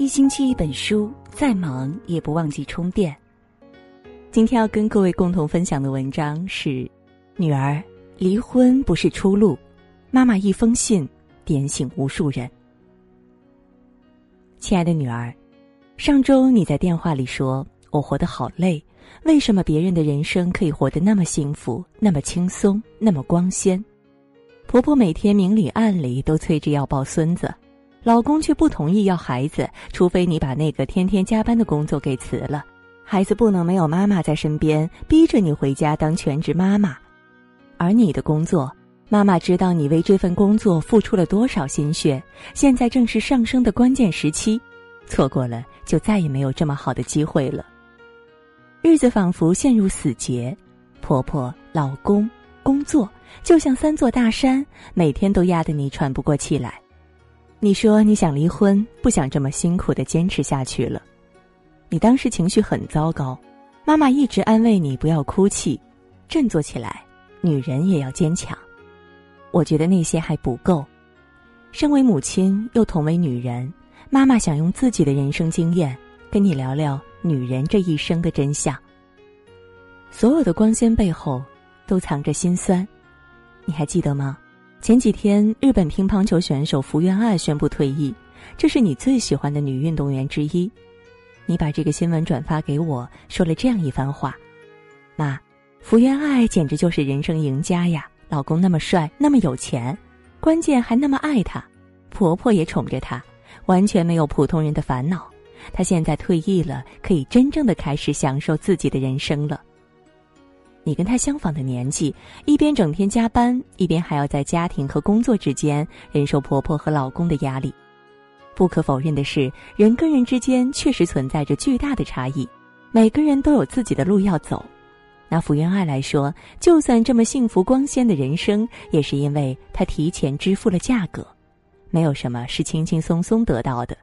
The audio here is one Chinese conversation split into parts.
一星期一本书，再忙也不忘记充电。今天要跟各位共同分享的文章是：女儿，离婚不是出路。妈妈一封信点醒无数人。亲爱的女儿，上周你在电话里说我活得好累，为什么别人的人生可以活得那么幸福、那么轻松、那么光鲜？婆婆每天明里暗里都催着要抱孙子，老公却不同意要孩子，除非你把那个天天加班的工作给辞了。孩子不能没有妈妈在身边，逼着你回家当全职妈妈。而你的工作，妈妈知道你为这份工作付出了多少心血，现在正是上升的关键时期，错过了就再也没有这么好的机会了。日子仿佛陷入死结，婆婆、老公。工作就像三座大山，每天都压得你喘不过气来。你说你想离婚，不想这么辛苦的坚持下去了。你当时情绪很糟糕，妈妈一直安慰你不要哭泣，振作起来，女人也要坚强。我觉得那些还不够。身为母亲又同为女人，妈妈想用自己的人生经验跟你聊聊女人这一生的真相。所有的光鲜背后。都藏着心酸，你还记得吗？前几天，日本乒乓球选手福原爱宣布退役，这是你最喜欢的女运动员之一。你把这个新闻转发给我，说了这样一番话：“妈，福原爱简直就是人生赢家呀！老公那么帅，那么有钱，关键还那么爱她，婆婆也宠着她，完全没有普通人的烦恼。她现在退役了，可以真正的开始享受自己的人生了。”你跟他相仿的年纪，一边整天加班，一边还要在家庭和工作之间忍受婆婆和老公的压力。不可否认的是，人跟人之间确实存在着巨大的差异。每个人都有自己的路要走。拿福原爱来说，就算这么幸福光鲜的人生，也是因为她提前支付了价格。没有什么是轻轻松松得到的。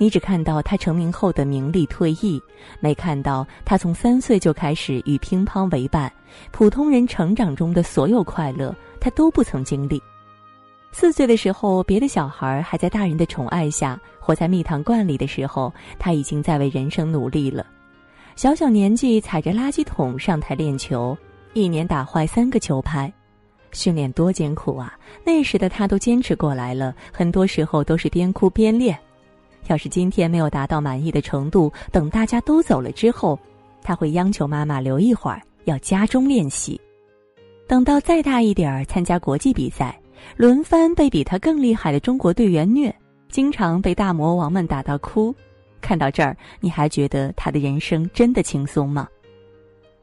你只看到他成名后的名利退役，没看到他从三岁就开始与乒乓为伴，普通人成长中的所有快乐，他都不曾经历。四岁的时候，别的小孩还在大人的宠爱下活在蜜糖罐里的时候，他已经在为人生努力了。小小年纪踩着垃圾桶上台练球，一年打坏三个球拍，训练多艰苦啊！那时的他都坚持过来了，很多时候都是边哭边练。要是今天没有达到满意的程度，等大家都走了之后，他会央求妈妈留一会儿，要家中练习。等到再大一点儿，参加国际比赛，轮番被比他更厉害的中国队员虐，经常被大魔王们打到哭。看到这儿，你还觉得他的人生真的轻松吗？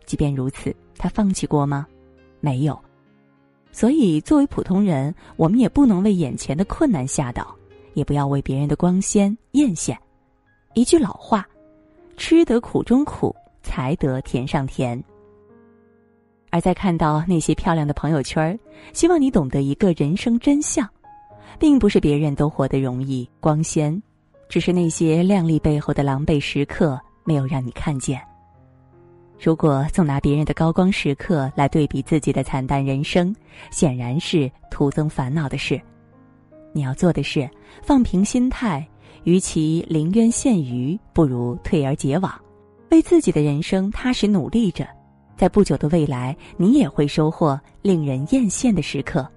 即便如此，他放弃过吗？没有。所以，作为普通人，我们也不能为眼前的困难吓倒。也不要为别人的光鲜艳羡。一句老话：“吃得苦中苦，才得甜上甜。”而在看到那些漂亮的朋友圈儿，希望你懂得一个人生真相，并不是别人都活得容易光鲜，只是那些靓丽背后的狼狈时刻没有让你看见。如果总拿别人的高光时刻来对比自己的惨淡人生，显然是徒增烦恼的事。你要做的是放平心态，与其临渊羡鱼，不如退而结网，为自己的人生踏实努力着。在不久的未来，你也会收获令人艳羡的时刻。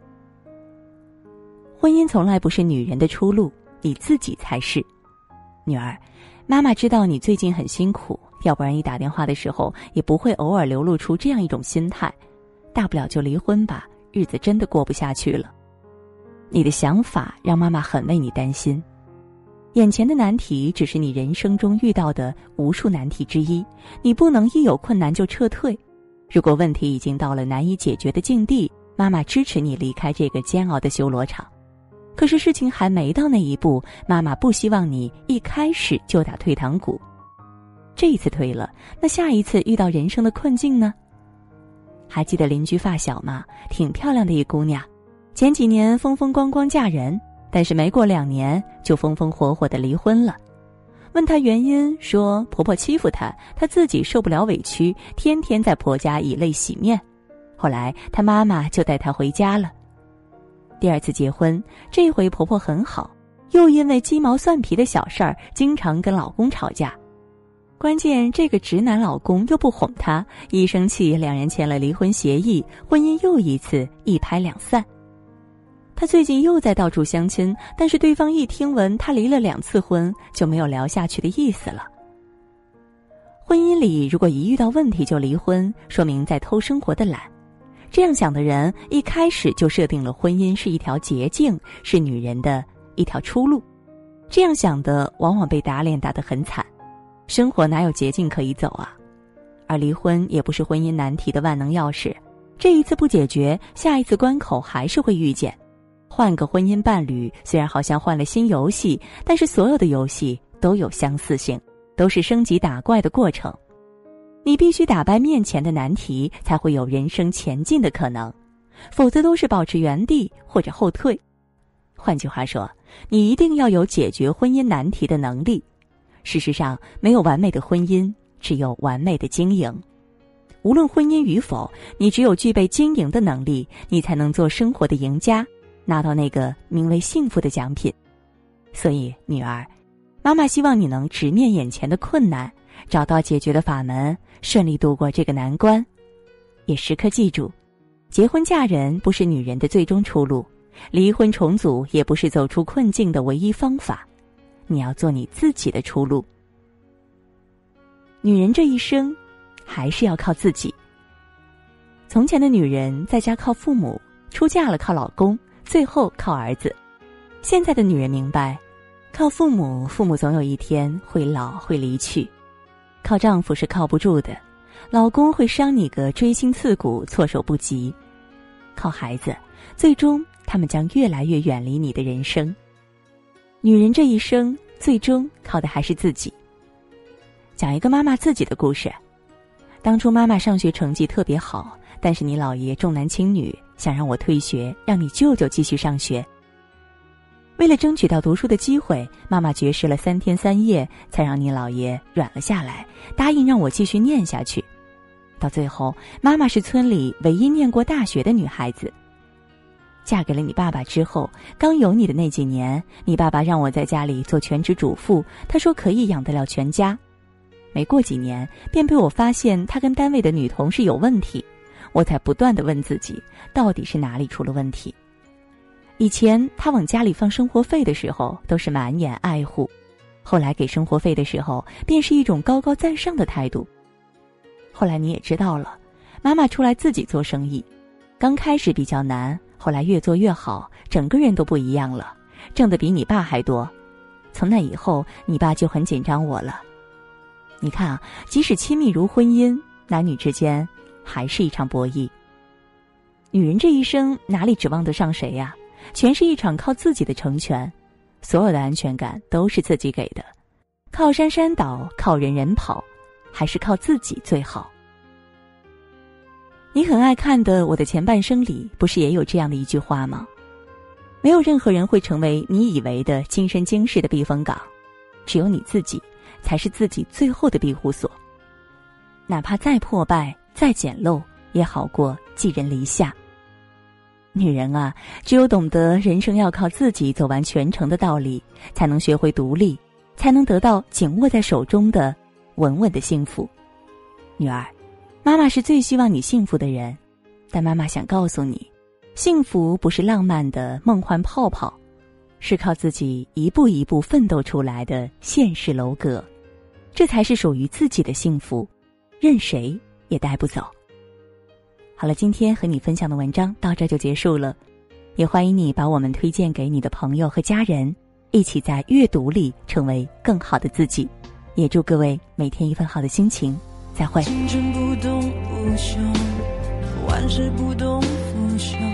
婚姻从来不是女人的出路，你自己才是。女儿，妈妈知道你最近很辛苦，要不然你打电话的时候也不会偶尔流露出这样一种心态。大不了就离婚吧，日子真的过不下去了。你的想法让妈妈很为你担心，眼前的难题只是你人生中遇到的无数难题之一，你不能一有困难就撤退。如果问题已经到了难以解决的境地，妈妈支持你离开这个煎熬的修罗场。可是事情还没到那一步，妈妈不希望你一开始就打退堂鼓。这一次退了，那下一次遇到人生的困境呢？还记得邻居发小吗？挺漂亮的一姑娘。前几年风风光光嫁人，但是没过两年就风风火火的离婚了。问她原因，说婆婆欺负她，她自己受不了委屈，天天在婆家以泪洗面。后来她妈妈就带她回家了。第二次结婚，这回婆婆很好，又因为鸡毛蒜皮的小事儿经常跟老公吵架。关键这个直男老公又不哄她，一生气两人签了离婚协议，婚姻又一次一拍两散。他最近又在到处相亲，但是对方一听闻他离了两次婚，就没有聊下去的意思了。婚姻里如果一遇到问题就离婚，说明在偷生活的懒。这样想的人一开始就设定了婚姻是一条捷径，是女人的一条出路。这样想的往往被打脸打得很惨。生活哪有捷径可以走啊？而离婚也不是婚姻难题的万能钥匙，这一次不解决，下一次关口还是会遇见。换个婚姻伴侣，虽然好像换了新游戏，但是所有的游戏都有相似性，都是升级打怪的过程。你必须打败面前的难题，才会有人生前进的可能，否则都是保持原地或者后退。换句话说，你一定要有解决婚姻难题的能力。事实上，没有完美的婚姻，只有完美的经营。无论婚姻与否，你只有具备经营的能力，你才能做生活的赢家。拿到那个名为幸福的奖品，所以女儿，妈妈希望你能直面眼前的困难，找到解决的法门，顺利度过这个难关。也时刻记住，结婚嫁人不是女人的最终出路，离婚重组也不是走出困境的唯一方法。你要做你自己的出路。女人这一生，还是要靠自己。从前的女人在家靠父母，出嫁了靠老公。最后靠儿子，现在的女人明白，靠父母，父母总有一天会老会离去；靠丈夫是靠不住的，老公会伤你个锥心刺骨、措手不及；靠孩子，最终他们将越来越远离你的人生。女人这一生，最终靠的还是自己。讲一个妈妈自己的故事：当初妈妈上学成绩特别好，但是你姥爷重男轻女。想让我退学，让你舅舅继续上学。为了争取到读书的机会，妈妈绝食了三天三夜，才让你姥爷软了下来，答应让我继续念下去。到最后，妈妈是村里唯一念过大学的女孩子。嫁给了你爸爸之后，刚有你的那几年，你爸爸让我在家里做全职主妇，他说可以养得了全家。没过几年，便被我发现他跟单位的女同事有问题。我才不断的问自己，到底是哪里出了问题？以前他往家里放生活费的时候，都是满眼爱护；后来给生活费的时候，便是一种高高在上的态度。后来你也知道了，妈妈出来自己做生意，刚开始比较难，后来越做越好，整个人都不一样了，挣的比你爸还多。从那以后，你爸就很紧张我了。你看啊，即使亲密如婚姻，男女之间。还是一场博弈。女人这一生哪里指望得上谁呀？全是一场靠自己的成全，所有的安全感都是自己给的。靠山山倒，靠人人跑，还是靠自己最好。你很爱看的《我的前半生》里，不是也有这样的一句话吗？没有任何人会成为你以为的今生今世的避风港，只有你自己才是自己最后的庇护所。哪怕再破败。再简陋也好过寄人篱下。女人啊，只有懂得人生要靠自己走完全程的道理，才能学会独立，才能得到紧握在手中的稳稳的幸福。女儿，妈妈是最希望你幸福的人，但妈妈想告诉你，幸福不是浪漫的梦幻泡泡，是靠自己一步一步奋斗出来的现实楼阁，这才是属于自己的幸福，任谁。也带不走。好了，今天和你分享的文章到这就结束了，也欢迎你把我们推荐给你的朋友和家人，一起在阅读里成为更好的自己。也祝各位每天一份好的心情，再会。才想。